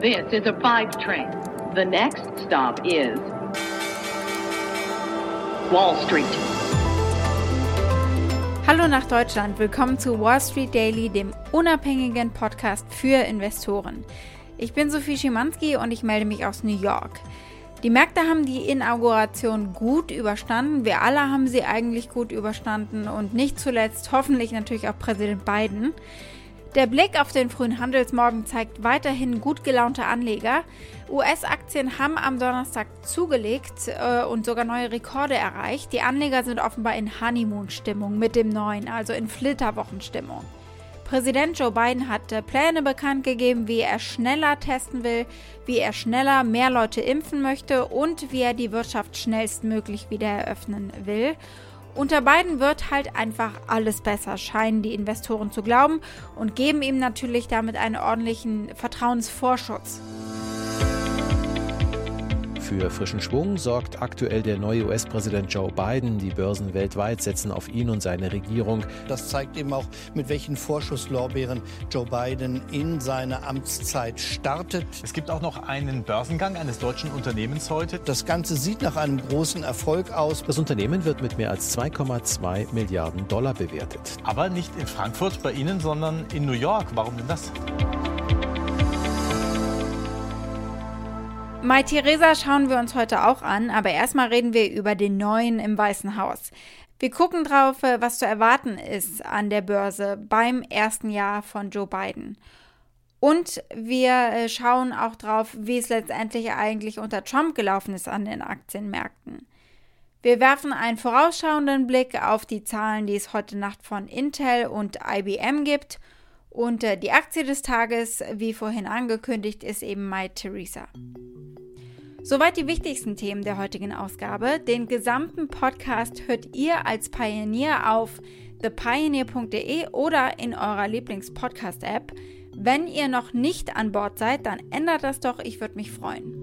This is a five train. The next stop is Wall Street. Hallo nach Deutschland, willkommen zu Wall Street Daily, dem unabhängigen Podcast für Investoren. Ich bin Sophie Schimanski und ich melde mich aus New York. Die Märkte haben die Inauguration gut überstanden. Wir alle haben sie eigentlich gut überstanden und nicht zuletzt hoffentlich natürlich auch Präsident Biden. Der Blick auf den frühen Handelsmorgen zeigt weiterhin gut gelaunte Anleger. US-Aktien haben am Donnerstag zugelegt äh, und sogar neue Rekorde erreicht. Die Anleger sind offenbar in Honeymoon-Stimmung mit dem neuen, also in Flitterwochenstimmung. Präsident Joe Biden hat äh, Pläne bekannt gegeben, wie er schneller testen will, wie er schneller mehr Leute impfen möchte und wie er die Wirtschaft schnellstmöglich wieder eröffnen will. Unter Biden wird halt einfach alles besser, scheinen die Investoren zu glauben und geben ihm natürlich damit einen ordentlichen Vertrauensvorschutz. Für frischen Schwung sorgt aktuell der neue US-Präsident Joe Biden. Die Börsen weltweit setzen auf ihn und seine Regierung. Das zeigt eben auch, mit welchen Vorschusslorbeeren Joe Biden in seine Amtszeit startet. Es gibt auch noch einen Börsengang eines deutschen Unternehmens heute. Das Ganze sieht nach einem großen Erfolg aus. Das Unternehmen wird mit mehr als 2,2 Milliarden Dollar bewertet. Aber nicht in Frankfurt bei Ihnen, sondern in New York. Warum denn das? Mai Theresa schauen wir uns heute auch an, aber erstmal reden wir über den neuen im Weißen Haus. Wir gucken drauf, äh, was zu erwarten ist an der Börse beim ersten Jahr von Joe Biden. Und wir äh, schauen auch drauf, wie es letztendlich eigentlich unter Trump gelaufen ist an den Aktienmärkten. Wir werfen einen vorausschauenden Blick auf die Zahlen, die es heute Nacht von Intel und IBM gibt. Und äh, die Aktie des Tages, wie vorhin angekündigt, ist eben My Theresa. Soweit die wichtigsten Themen der heutigen Ausgabe. Den gesamten Podcast hört ihr als Pioneer auf thepioneer.de oder in eurer Lieblings-Podcast-App. Wenn ihr noch nicht an Bord seid, dann ändert das doch, ich würde mich freuen.